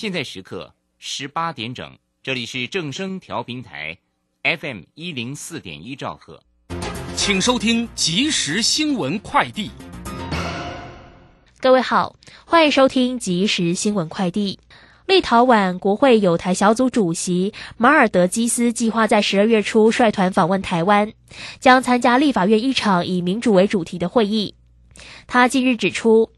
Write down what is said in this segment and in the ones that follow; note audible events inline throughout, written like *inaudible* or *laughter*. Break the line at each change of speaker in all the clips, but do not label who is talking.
现在时刻十八点整，这里是正声调频台，FM 一零四点一兆赫，
请收听即时新闻快递。
各位好，欢迎收听即时新闻快递。立陶宛国会有台小组主席马尔德基斯计划在十二月初率团访问台湾，将参加立法院一场以民主为主题的会议。他近日指出，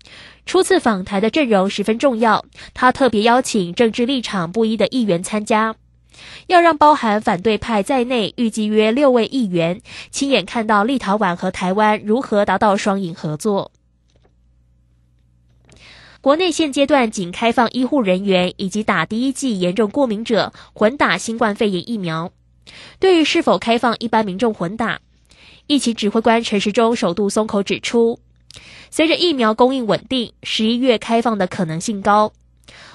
初次访台的阵容十分重要，他特别邀请政治立场不一的议员参加，要让包含反对派在内预计约六位议员亲眼看到立陶宛和台湾如何达到双赢合作。国内现阶段仅开放医护人员以及打第一剂严重过敏者混打新冠肺炎疫苗。对于是否开放一般民众混打，疫情指挥官陈时中首度松口指出，随着疫苗供应稳定，十一月开放的可能性高。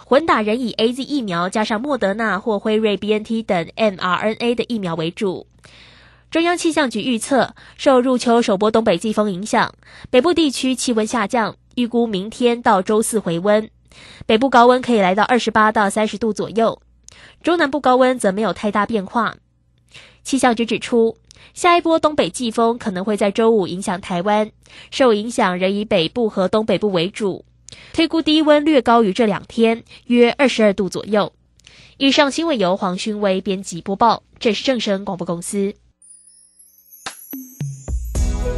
混打仍以 A Z 疫苗加上莫德纳或辉瑞 B N T 等 mRNA 的疫苗为主。中央气象局预测，受入秋首波东北季风影响，北部地区气温下降。预估明天到周四回温，北部高温可以来到二十八到三十度左右，中南部高温则没有太大变化。气象局指出，下一波东北季风可能会在周五影响台湾，受影响仍以北部和东北部为主，推估低温略高于这两天，约二十二度左右。以上新闻由黄勋威编辑播报，这是正声广播公司。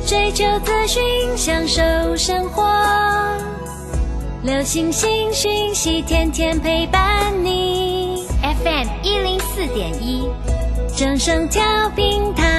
追求资讯，享受生活。流星星讯息，天天陪伴你。FM 一零四点一，正声调频台。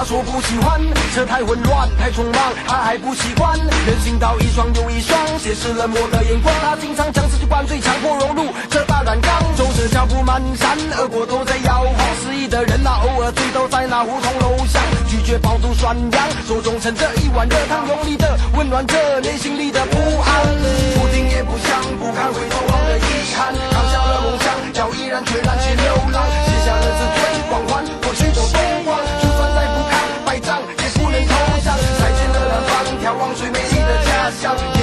他说不喜欢；车太混乱，太匆忙，他还不习惯。人行道一双又一双，斜视冷漠的眼光。他经常将自己灌醉，强迫融入这大染缸。走着脚步蹒跚，耳朵都在摇晃。失意的人啊，偶尔醉倒在那胡同楼下，拒绝饱读涮羊，手中盛着一碗热汤，用力的温暖着内心里的不安。不听也不想，不堪回头望的遗憾，扛下了梦想，脚依然决然去流浪，卸下了自尊光环，眺望最美丽的家乡，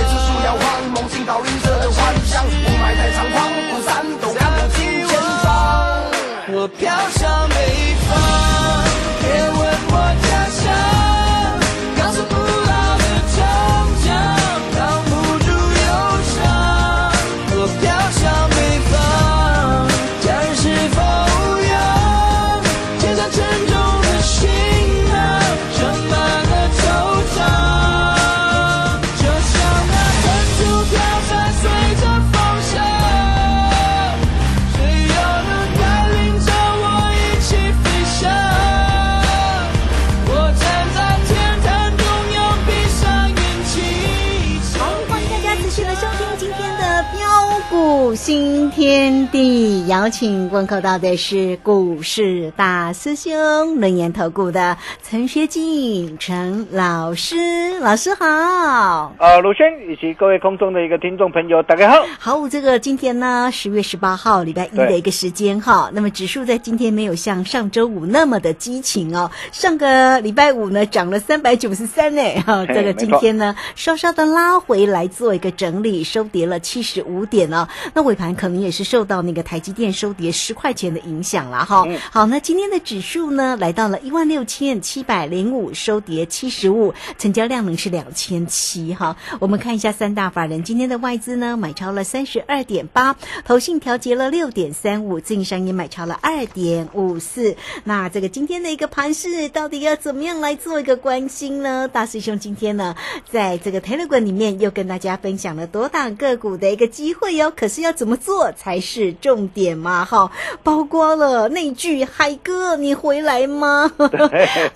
邀请问候到的是股市大师兄轮研投顾的陈学进陈老师，老师好。
呃，鲁轩以及各位空中的一个听众朋友，大家好。
好，这个今天呢，十月十八号礼拜一的一个时间哈。那么指数在今天没有像上周五那么的激情哦。上个礼拜五呢，涨了三百九十三呢。哈，这个今天呢，稍稍的拉回来做一个整理，收跌了七十五点哦。那尾盘可能也是受到那个台积电收跌十块钱的影响了哈。好，那今天的指数呢来到了一万六千七百零五，收跌七十五，成交量呢是两千七哈。我们看一下三大法人今天的外资呢买超了三十二点八，投信调节了六点三五，自营商也买超了二点五四。那这个今天的一个盘势到底要怎么样来做一个关心呢？大师兄今天呢在这个 Telegram 里面又跟大家分享了多档个股的一个机会哟。可是要怎么做才是重点嘛？哈，包括了那句“海哥，你回来吗？”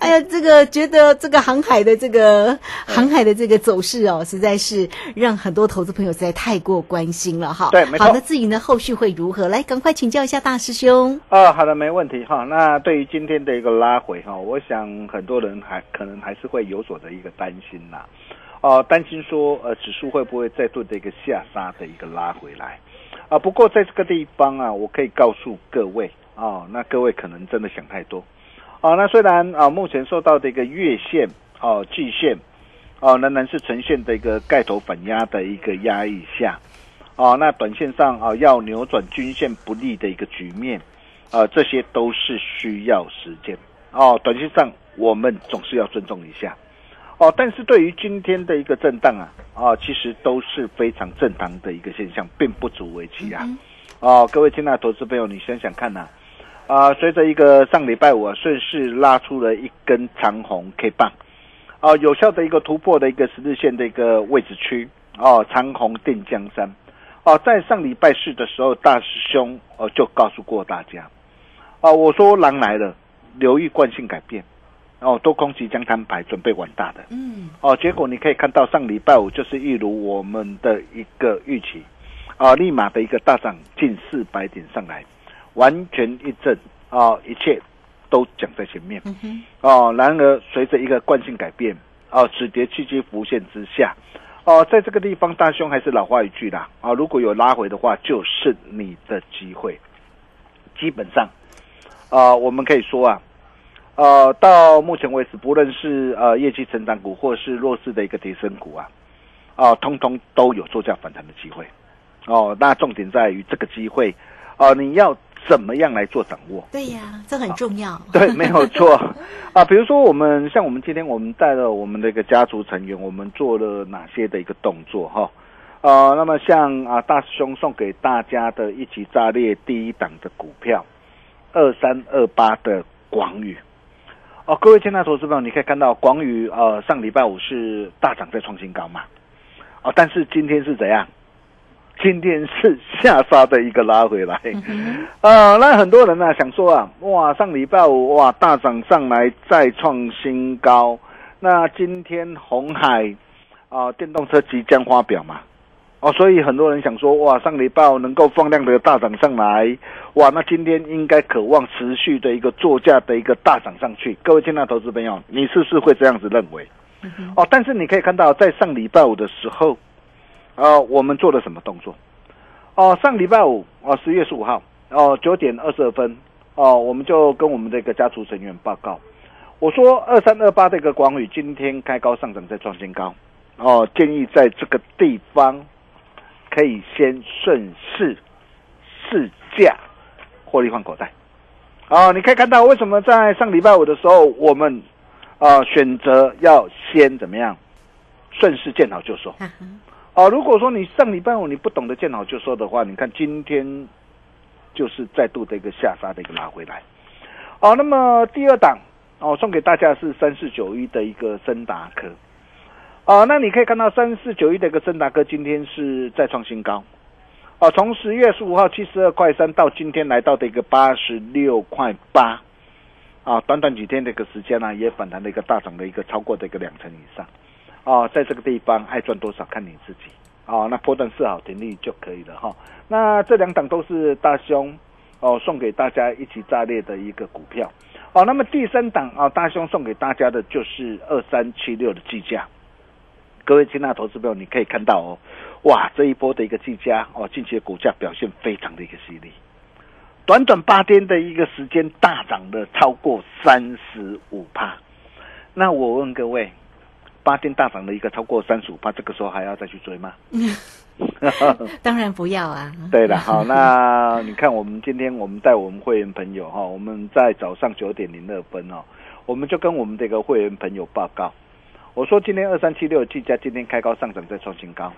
哎呀，这个觉得这个航海的这个航海的这个走势哦，实在是让很多投资朋友实在太过关心了哈。
对没错
好，那至于呢后续会如何？来，赶快请教一下大师兄。
啊，好的，没问题哈。那对于今天的一个拉回哈，我想很多人还可能还是会有所的一个担心呐。哦、担心说呃指数会不会再度的一个下杀的一个拉回来啊？不过在这个地方啊，我可以告诉各位啊、那各位可能真的想太多啊。那虽然啊目前受到的一个月线哦、季线哦、仍然是呈现的一个盖头反压的一个压抑下。哦，那短线上啊、要扭转均线不利的一个局面，啊，这些都是需要时间哦。短线上我们总是要尊重一下哦，但是对于今天的一个震荡啊，啊，其实都是非常正常的一个现象，并不足为奇啊。哦，各位亲爱的投资朋友，你想想看呐、啊，随着一个上礼拜五啊，顺势拉出了一根长红 K 棒，啊，有效的一个突破的一个十字线的一个位置区，哦，长红定江山。哦，在上礼拜四的时候，大师兄哦就告诉过大家，哦，我说狼来了，留意惯性改变，哦，多空即将摊牌，准备玩大的，
嗯，
哦，结果你可以看到上礼拜五就是一如我们的一个预期，啊，立马的一个大涨近四百点上来，完全一震，啊，一切都讲在前面，哦，然而随着一个惯性改变，哦，止跌契机浮现之下。哦，在这个地方，大兄还是老话一句啦，啊，如果有拉回的话，就是你的机会。基本上，啊，我们可以说啊，呃，到目前为止，不论是呃业绩成长股，或是弱势的一个提升股啊，啊，通通都有做价反弹的机会。哦，那重点在于这个机会，哦、你要怎么样来做掌握？
对呀，这很重要。
对，没有错 *laughs* 啊。比如说，我们像我们今天我们带了我们的一个家族成员，我们做了哪些的一个动作哈？呃，那么像啊大师兄送给大家的一起炸裂第一档的股票，二三二八的广宇。哦，各位亲爱的投资朋友，你可以看到广宇呃上礼拜五是大涨在创新高嘛，哦，但是今天是怎样？今天是下杀的一个拉回来，呃，那很多人呢、想说啊，哇，上礼拜五哇大涨上来再创新高，那今天红海啊、电动车即将发表嘛，哦，所以很多人想说，哇，上礼拜五能够放量的大涨上来，哇，那今天应该渴望持续的一个作价的一个大涨上去。各位亲爱的投资朋友，你是不是会这样子认为？哦，但是你可以看到，在上礼拜五的时候，呃，我们做了什么动作？哦，上礼拜五哦，十月十五号哦，九点二十二分哦，我们就跟我们的一个家族成员报告，我说二三二八的一个广宇今天开高上涨，再创新高哦，建议在这个地方可以先顺势试价获利换口袋。哦，你可以看到为什么在上礼拜五的时候，我们啊、选择要先怎么样顺势见好就收。哦，如果说你上礼拜五你不懂得见好就收的话，你看今天就是再度的一个下杀的一个拉回来。哦，那么第二档哦，送给大家是三四九一的一个森达科。哦，那你可以看到三四九一的一个森达科今天是再创新高。哦，从十月十五号七十二块三到今天来到的一个八十六块八。啊，短短几天的一个时间呢、也反弹了一个大涨的一个超过的一个两成以上。哦，在这个地方爱赚多少看你自己。哦，那波段设好停利就可以了哈、那这两档都是大兄哦送给大家一起炸裂的一个股票。哦，那么第三档啊、大兄送给大家的就是二三七六的计价。各位亲爱的投资朋友，你可以看到哦，哇，这一波的一个计价哦，近期的股价表现非常的一个犀利。短短八天的一个时间，大涨了超过三十五帕。那我问各位，八天大涨的一个超过三十五帕，这个时候还要再去追吗？*laughs*
当然不要啊。
对了，好，那你看，我们今天我们带我们会员朋友哈，我们在早上九点零二分哦，我们就跟我们这个会员朋友报告，我说今天二三七六计价今天开高上涨再创新高，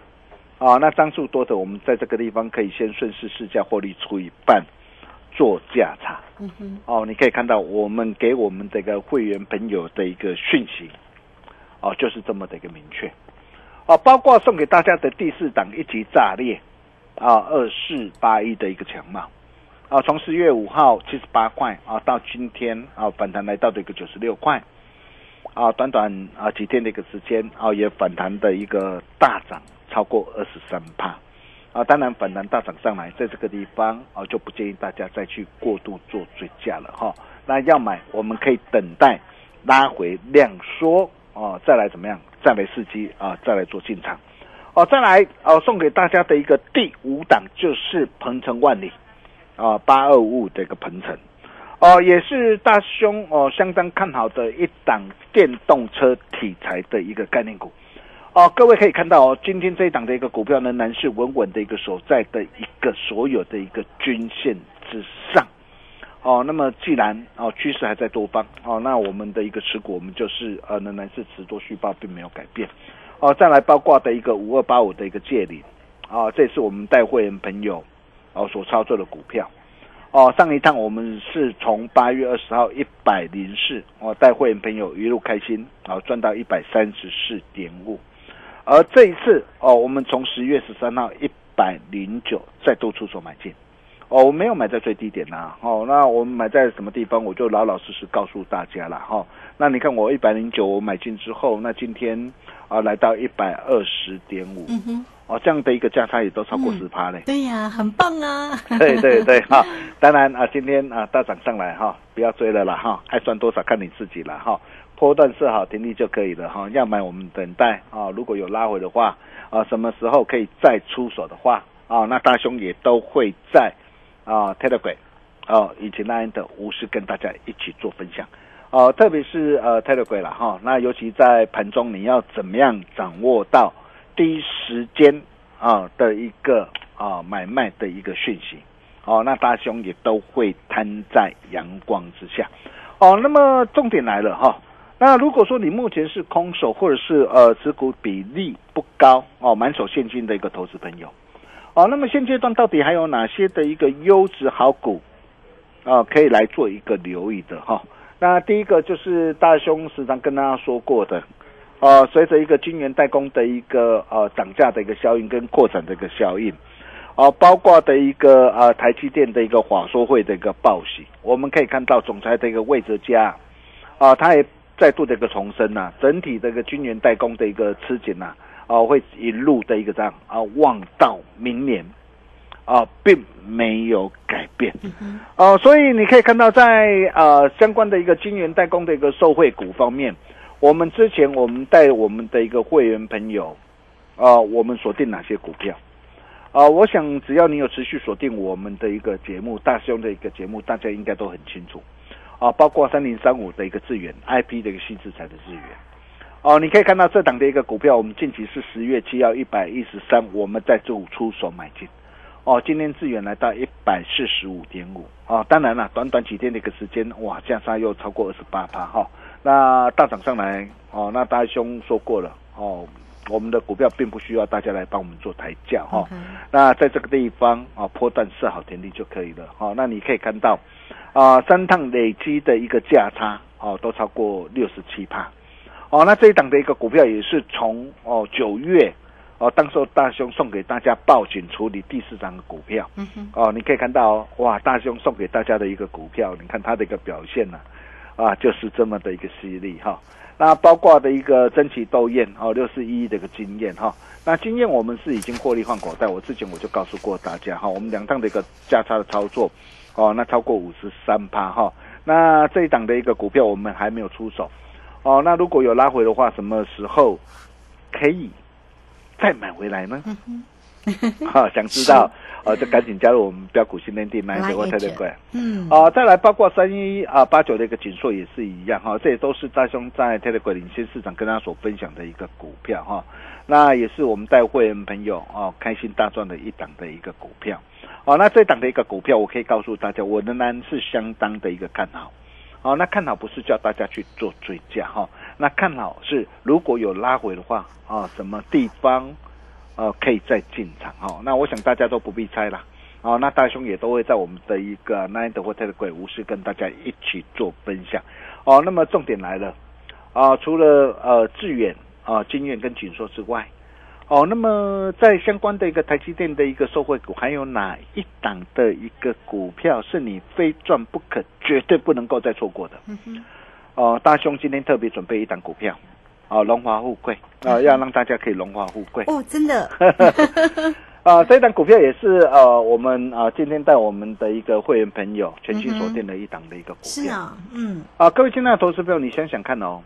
啊，那张数多的我们在这个地方可以先顺势试价获利出一半做价差，
嗯哼，
哦，你可以看到我们给我们这个会员朋友的一个讯息，哦，就是这么的一个明确，哦，包括送给大家的第四档一级炸裂，啊，二四八一的一个强貌，啊，从十月五号七十八块啊，到今天啊反弹来到的一个九十六块，啊，短短啊几天的一个时间啊，也反弹的一个大涨超过二十三帕。啊，当然反弹大涨上来，在这个地方啊，就不建议大家再去过度做追加了哈。那要买，我们可以等待拉回量缩哦，再来怎么样？再来伺机啊，再来做进场哦。再来哦，送给大家的一个第五档就是鹏程万里啊，八二五五的一个鹏程哦，也是大兄哦相当看好的一档电动车题材的一个概念股。哦，各位可以看到哦，今天这一档的一个股票仍然是稳稳的一个所在的一个所有的一个均线之上。哦，那么既然哦趋势还在多方哦，那我们的一个持股我们就是呃仍然是持多续报，并没有改变。哦，再来包括的一个五二八五的一个借领，啊，这是我们带会员朋友哦所操作的股票。哦，上一趟我们是从八月二十号一百零四，我带会员朋友一路开心，哦赚到一百三十四点五。而这一次哦，我们从十月十三号一百零九再度出手买进，哦，我没有买在最低点呐，哦，那我们买在什么地方，我就老老实实告诉大家了哈。那你看我一百零九我买进之后，那今天啊来到一百二十点五，
嗯哼，
哦，这样的一个价差也都超过十趴嘞。
对呀，很棒啊。*laughs*
对对对 *laughs* 哈，当然啊，今天啊大涨上来哈，不要追了啦哈，爱赚多少看你自己了哈。波段设好停利就可以了哈，要买我们等待啊，如果有拉回的话啊，什么时候可以再出手的话啊，那大兄也都会在啊 Telegram 哦以及 Line 的无私跟大家一起做分享哦，特别是呃 Telegram 了哈，那尤其在盘中你要怎么样掌握到第一时间啊的一个啊买卖的一个讯息哦，那大兄也都会摊在阳光之下哦，那么重点来了哈。那如果说你目前是空手，或者是呃持股比例不高哦，满手现金的一个投资朋友，哦，那么现阶段到底还有哪些的一个优质好股啊，可以来做一个留意的哈？那第一个就是大兄时常跟大家说过的，呃，随着一个晶圆代工的一个呃涨价的一个效应跟扩展的一个效应，哦，包括的一个呃台积电的一个华说会的一个报喜，我们可以看到总裁的一个魏哲家啊，他也。再度的一个重申呐，整体这个军援代工的一个吃紧呐，啊，会一路的一个这样啊，望到明年啊，并没有改变，哦，所以你可以看到在呃相关的一个金源代工的一个受惠股方面，我们之前我们带我们的一个会员朋友啊，我们锁定哪些股票啊？我想只要你有持续锁定我们的一个节目，大兄的一个节目，大家应该都很清楚。啊，包括三零三五的一个资源，IP 的一个新资产的资源，哦，你可以看到这档的一个股票，我们近期是十月七号一百一十三，我们在周五出手买进，哦，今天资源来到一百四十五点五，哦，当然了，短短几天的一个时间，哇，价差又超过二十八趴哈，那大涨上来，哦，那大兄说过了，哦，我们的股票并不需要大家来帮我们做抬价哈，那在这个地方啊，波段设好田地就可以了，好，那你可以看到。啊，三趟累积的一个价差哦，都超过六十七趴，哦，那这一档的一个股票也是从哦九月哦，当时大兄送给大家报警处理第四张的股票，嗯哼，哦，你可以看到哇，大兄送给大家的一个股票，你看它的一个表现呢，啊，就是这么的一个犀利哈。那包括的一个争奇斗艳哦，六四一的一个经验哈，那经验我们是已经获利换口袋，我之前我就告诉过大家哈，我们两趟的一个价差的操作。哦，那超过五十三趴哈，那这一档的一个股票我们还没有出手，哦，那如果有拉回的话，什么时候可以再买回来呢？哈，*laughs* 想知道呃就赶紧加入我们标股训练地买的我特别贵。
嗯，
啊，再来包括三一啊八九的一个紧缩也是一样哈，这也都是大兄在 Telegram 领先市场跟他所分享的一个股票哈，那也是我们带会员朋友哦开心大赚的一档的一个股票，哦，那这档的一个股票我可以告诉大家，我仍然是相当的一个看好，哦，那看好不是叫大家去做追加哈，那看好是如果有拉回的话啊，什么地方呃可以再进场哈，那我想大家都不必猜啦。哦，那大兄也都会在我们的一个 Nine 的或 Telegram 无私跟大家一起做分享。哦，那么重点来了，啊，除了呃致远啊、金源跟锦硕之外，哦，那么在相关的一个台积电的一个受惠股，还有哪一档的一个股票是你非赚不可、绝对不能够再错过的？嗯哦，大兄今天特别准备一档股票，哦，荣华富贵啊、要让大家可以荣华富贵。
哦，真的，*laughs*
啊，这档股票也是呃，我们啊今天带我们的一个会员朋友全新锁定的一档的一个股票。
是啊，嗯，
啊，各位亲爱的投资朋友，你想想看哦，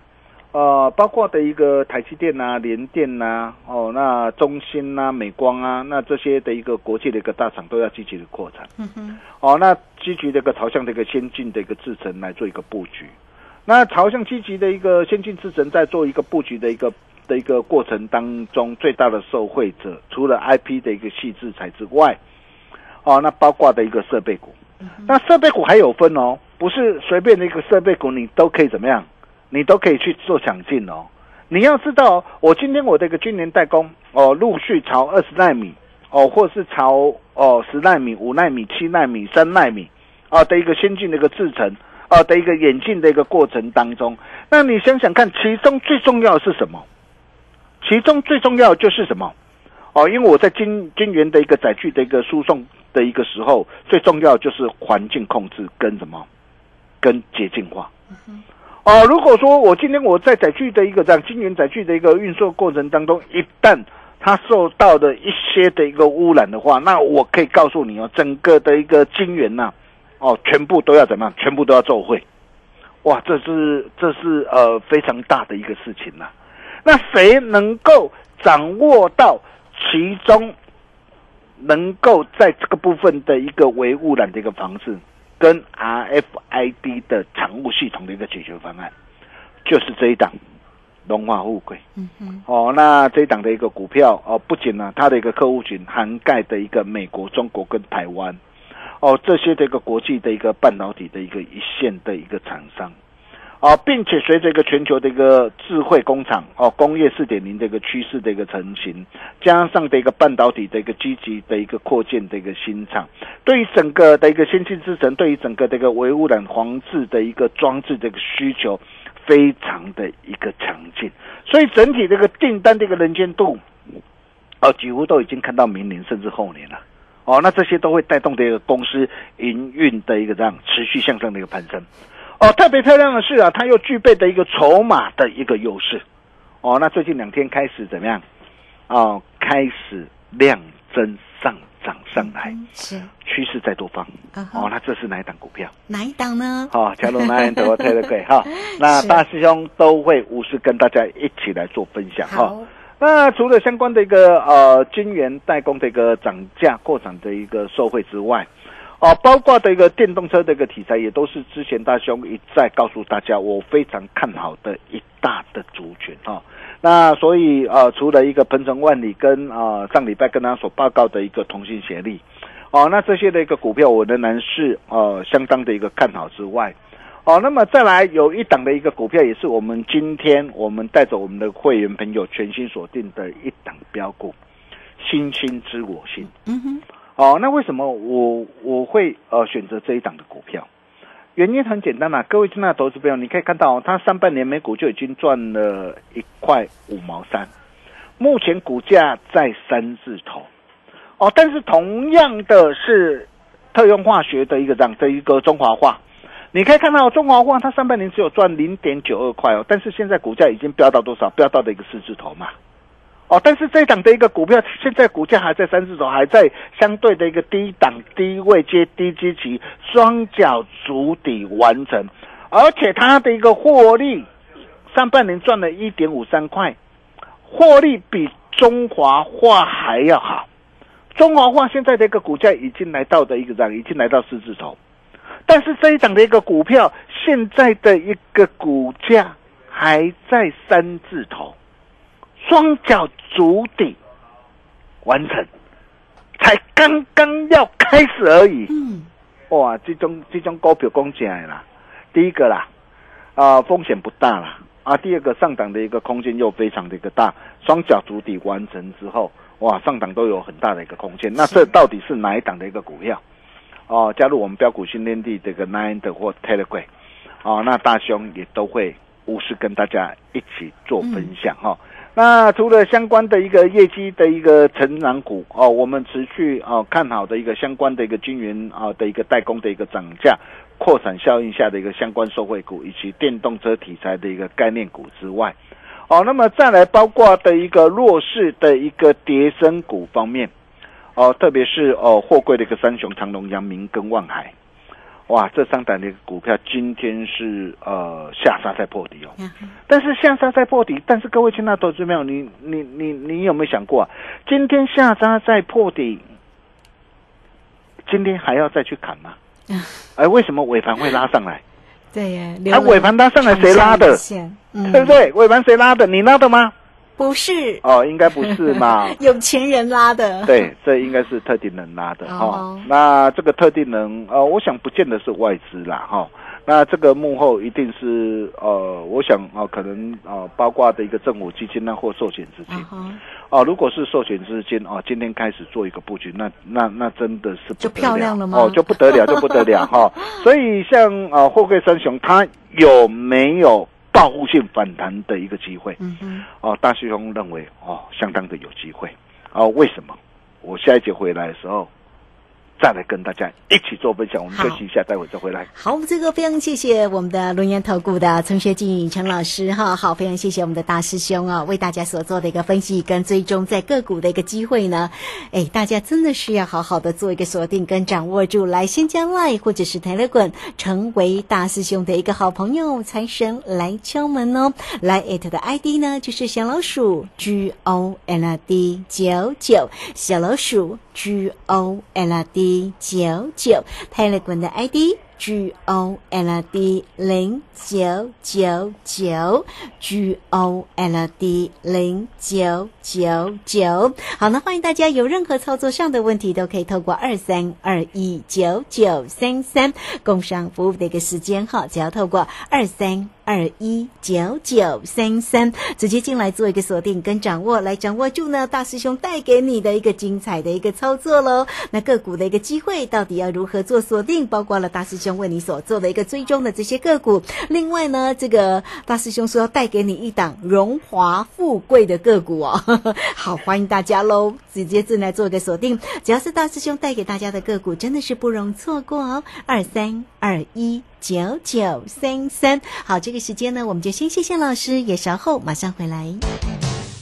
呃，包括的一个台积电呐、联电呐、哦，那中芯呐、美光啊，那这些的一个国际的一个大厂都要积极的扩产。
嗯哼，
哦，那积极的一个朝向的一个先进的一个制程来做一个布局。那朝向积极的一个先进制程在做一个布局的一个的一个过程当中，最大的受惠者除了 IP 的一个细制材之外，哦，那包括的一个设备股。那设备股还有分哦，不是随便的一个设备股你都可以怎么样，你都可以去做抢进哦。你要知道，我今天我的一个今年代工哦，陆续朝二十纳米哦，或是朝哦十纳米、五纳米、七纳米、三纳米啊的一个先进的一个制程啊的一个演进的一个过程当中，那你想想看，其中最重要的是什么？其中最重要的就是什么？哦，因为我在金金源的一个载具的一个输送的一个时候，最重要就是环境控制跟什么，跟洁净化。哦，如果说我今天我在载具的一个这样金源载具的一个运送过程当中，一旦它受到的一些的一个污染的话，那我可以告诉你哦，整个的一个金源呐、哦，全部都要怎么样？全部都要奏会。哇，这是这是呃非常大的一个事情呐、那谁能够掌握到其中，能够在这个部分的一个微污染的一个方式，跟 RFID 的产物系统的一个解决方案，就是这一档龙华富贵。
嗯哼，
哦，那这一档的一个股票哦，不仅呢，它的一个客户群涵盖的一个美国、中国跟台湾，哦，这些的一个国际的一个半导体的一个一线的一个厂商，啊，并且随着一个全球的一个智慧工厂哦，工业四点零的一个趋势的一个成型，加上的一个半导体的一个积极的一个扩建的一个新厂，对于整个的一个先进制程，对于整个的一个微污染防治的一个装置的一个需求，非常的一个强劲，所以整体这个订单的一个能见度，哦，几乎都已经看到明年甚至后年了。哦，那这些都会带动的一个公司营运的一个这样持续向上的一个攀升。哦，特别漂亮的是啊，它又具备的一个筹码的一个优势。哦，那最近两天开始怎么样？哦，开始量增上涨上来，
是
趋势在多方。哦，那这是哪一档股票？
哪一档呢？
好、加入南德推的贵哈，*laughs* 那大师兄都会无私跟大家一起来做分享哈。那除了相关的一个呃晶圆代工的一个涨价扩产的一个受惠之外，哦、包括的一个电动车的一个题材，也都是之前大兄一再告诉大家，我非常看好的一大的族群哈、那所以呃，除了一个鹏程万里跟呃上礼拜跟他所报告的一个同心协力，哦，那这些的一个股票我仍然是呃相当的一个看好之外，哦，那么再来有一档的一个股票，也是我们今天我们带着我们的会员朋友全新锁定的一档标股，星星知我心。
嗯哼，
哦，那为什么我我会呃选择这一档的股票？原因很简单啦、各位亲爱的投资朋友，你可以看到、哦，它上半年每股就已经赚了一块五毛三，目前股价在三字头。哦，但是同样的是特用化学的一个这样的一个中华化，你可以看到中华化它上半年只有赚零点九二块哦，但是现在股价已经飙到多少？飙到的一个四字头嘛。哦，但是这一档的一个股票，现在股价还在三字头，还在相对的一个低档、低位接低基期，双脚足底完成，而且它的一个获利，上半年赚了一点五三块，获利比中华化还要好。中华化现在的一个股价已经来到的一个涨，已经来到四字头，但是这一档的一个股票现在的一个股价还在三字头，双脚足底完成，才刚刚要开始而已。
嗯，
哇，这种这种股票讲起来啦，第一个啦，啊、风险不大啦，啊，第二个上档的一个空间又非常的一个大，双脚足底完成之后，哇，上档都有很大的一个空间。那这到底是哪一档的一个股票？哦，加入我们标股训练地这个 Nine 的或 Telegram，哦，那大兄也都会无私跟大家一起做分享哈、那除了相关的一个业绩的一个成长股哦，我们持续哦看好的一个相关的一个均匀啊的一个代工的一个涨价、扩散效应下的一个相关受惠股，以及电动车题材的一个概念股之外，哦，那么再来包括的一个弱势的一个跌升股方面，哦，特别是哦货柜的一个三雄长隆、阳明跟万海。哇，这三档的一个股票今天是呃下杀在破底哦，但是下杀在破底，但是各位亲爱的投资朋友，你你你你有没有想过啊？今天下杀在破底，今天还要再去砍吗？哎，为什么尾盘会拉上来？
对呀，
啊，尾盘拉上来谁拉的？
嗯
对不对？尾盘谁拉的？你拉的吗？
不是，
哦，应该不是嘛。*laughs*
有钱人拉的。
对，这应该是特定人拉的哈、
哦
那这个特定人，呃，我想不见得是外资啦哈、那这个幕后一定是呃，我想啊、可能呃，包括的一个政府基金呢或寿险资金。哦、如果是寿险资金哦、今天开始做一个布局，那那那真的是不
就漂亮了吗？
哦，就不得了，就不得了哈、*laughs* 所以像啊，货柜三雄，它有没有报复性反弹的一个机会？
嗯，
哦，大师兄认为哦，相当的有机会。哦，为什么？我下一节回来的时候，再来跟大家一起做分享。我们休息一下，待会再回来。
好，这个非常谢谢我们的轮研投顾的陈学进陈老师哈，好，非常谢谢我们的大师兄啊，为大家所做的一个分析跟追踪，在个股的一个机会呢，哎，大家真的是要好好的做一个锁定跟掌握住，来先加 Line 或者是 Telegram 成为大师兄的一个好朋友，财神来敲门哦，来 at 的 ID 呢就是小老鼠 G O L D 九九，小老鼠 G O L D 九九，泰勒滚的 ID。G O L D 零九九九，G O L D 零九九九。好，那欢迎大家有任何操作上的问题，都可以透过二三二一九九三三工商服务的一个时间哈，只要透过二三。二一九九三三，直接进来做一个锁定跟掌握，来掌握住呢大师兄带给你的一个精彩的一个操作喽。那个股的一个机会到底要如何做锁定？包括了大师兄为你所做的一个追踪的这些个股。另外呢，这个大师兄说要带给你一档荣华富贵的个股哦。*laughs* 好，欢迎大家喽，直接进来做一个锁定。只要是大师兄带给大家的个股，真的是不容错过哦。二三二一。九九三三，好，这个时间呢，我们就先谢谢老师，也稍后马上回来。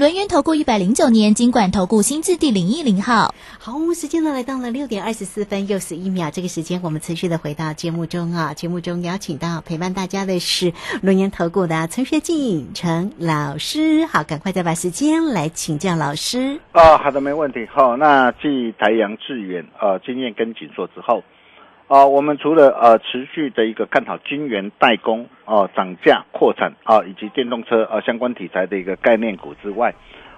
轮源投顾一百零九年经管投顾新字第零一零号。
好，时间呢来到了六点二十四分又十一秒，这个时间我们持续的回到节目中啊。节目中邀请到陪伴大家的是轮研投顾的陈学进陈老师。好，赶快再把时间来请教老师。
啊、好的，没问题。好、那继台阳致远呃经验跟紧缩之后，啊，我们除了呃持续的一个看好晶圆代工哦、涨价扩产啊，以及电动车啊相关题材的一个概念股之外，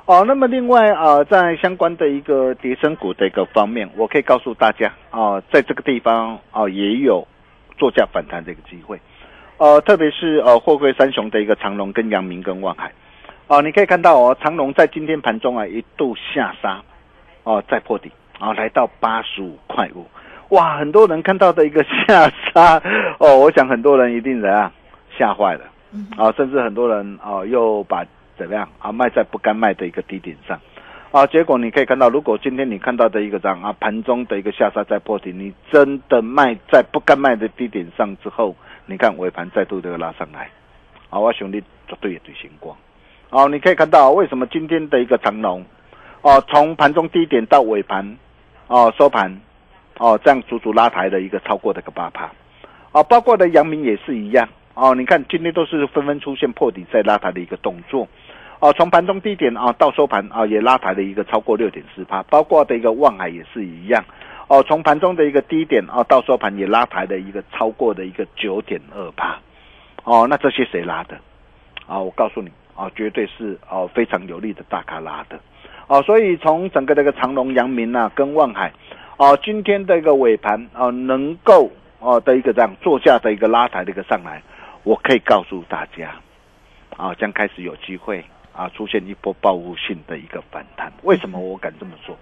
哦，那么另外啊，在相关的一个跌升股的一个方面，我可以告诉大家啊，在这个地方啊也有作价反弹的一个机会，呃，特别是呃货柜三雄的一个长隆跟阳明跟万海，啊、你可以看到哦，长隆在今天盘中啊一度下杀，哦再破底啊、来到八十五块五。哇，很多人看到的一个下杀。*laughs* 哦，我想很多人一定怎样？吓坏了。啊，甚至很多人啊又把怎么样？啊卖在不该卖的一个低点上。啊，结果你可以看到，如果今天你看到的一个这样啊盘中的一个下杀在破底，你真的卖在不该卖的低点上之后，你看尾盘再度这个拉上来。啊，我兄弟绝对也对星光。哦，你可以看到为什么今天的一个长龙哦，从盘中低点到尾盘哦收盘。哦，这样足足拉抬了一个超过的个八趴，哦，包括的阳明也是一样哦。你看今天都是纷纷出现破底再拉抬的一个动作，哦，从盘中低点啊到收盘啊也拉抬了一个超过六点四趴，包括的一个望海也是一样，哦，从盘中的一个低点啊到收盘也拉抬了一个超过的一个九点二趴，哦，那这些谁拉的？啊，我告诉你啊，绝对是哦非常有力的大咖拉的，哦，所以从整个这个长隆、阳明啊跟望海。哦，今天的一个尾盘哦，能够哦的一个这样作价的一个拉抬的一个上来，我可以告诉大家，啊，将开始有机会啊出现一波报复性的一个反弹。为什么我敢这么说？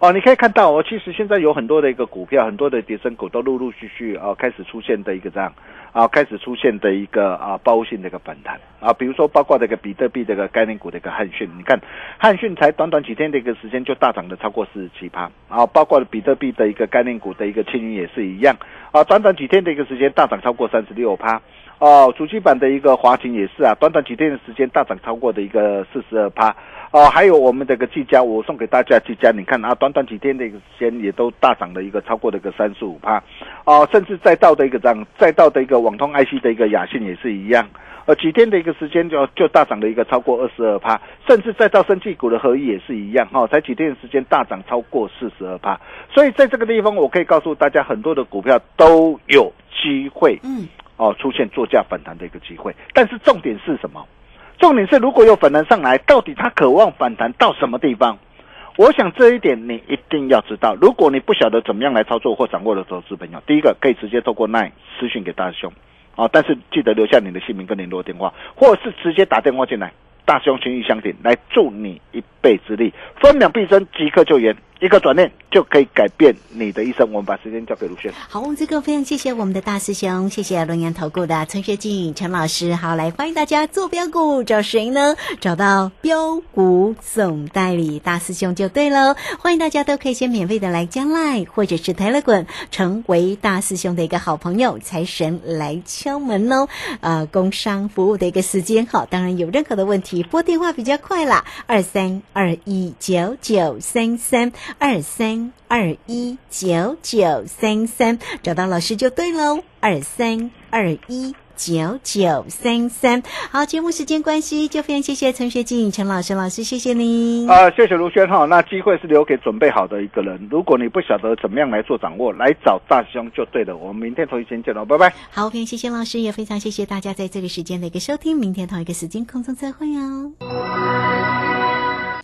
哦，你可以看到哦，其实现在有很多的一个股票，很多的跌升股都陆陆续续啊开始出现的一个这样啊开始出现的一个啊报复性的一个反弹啊，比如说包括这个比特币这个概念股的一个汉讯，你看汉讯才短短几天的一个时间就大涨了超过四十七趴啊，包括比特币的一个概念股的一个青云也是一样啊，短短几天的一个时间大涨超过三十六趴。哦，主机板的一个华擎也是啊，短短几天的时间大涨超过的一个四十二趴。哦，还有我们这个技嘉，我送给大家技嘉，你看啊，短短几天的一个时间也都大涨了一个超过的一个三十五趴。哦，甚至再到的一个涨，再到的一个网通 IC 的一个雅信也是一样。呃，几天的一个时间就就大涨了一个超过二十二趴，甚至再到生技股的合一也是一样哈、哦，才几天的时间大涨超过四十二趴。所以在这个地方，我可以告诉大家，很多的股票都有机会，
嗯，
哦，出现作价反弹的一个机会。但是重点是什么？重点是如果有反弹上来，到底它渴望反弹到什么地方？我想这一点你一定要知道。如果你不晓得怎么样来操作或掌握的投资朋友，第一个可以直接透过 LINE 私讯给大师兄，啊，但是记得留下你的姓名跟联络电话，或者是直接打电话进来，大师兄心意相挺，来助你一臂之力，分秒必争，即刻救援，一个转念就可以改变你的一生。我们把时间交给卢轩。
好，这个非常谢谢我们的大师兄，谢谢龙岩投顾的陈学进陈老师。好，来欢迎大家做标股，找谁呢？找到标股总代理大师兄就对喽。欢迎大家都可以先免费的来加赖或者是 Telegram，成为大师兄的一个好朋友。财神来敲门哦，呃，工商服务的一个时间好，当然有任何的问题拨电话比较快啦，二三二一九九三三二三。二一九九三三，找到老师就对喽。二三二一九九三三，好，节目时间关系，就非常谢谢陈学静陈老师老师，谢谢您。
啊、谢谢卢轩哈。那机会是留给准备好的一个人。如果你不晓得怎么样来做掌握，来找大师兄就对了。我们明天同一时间见喽，拜拜。
好，非常谢谢老师，也非常谢谢大家在这个时间的一个收听。明天同一个时间空中再会哦。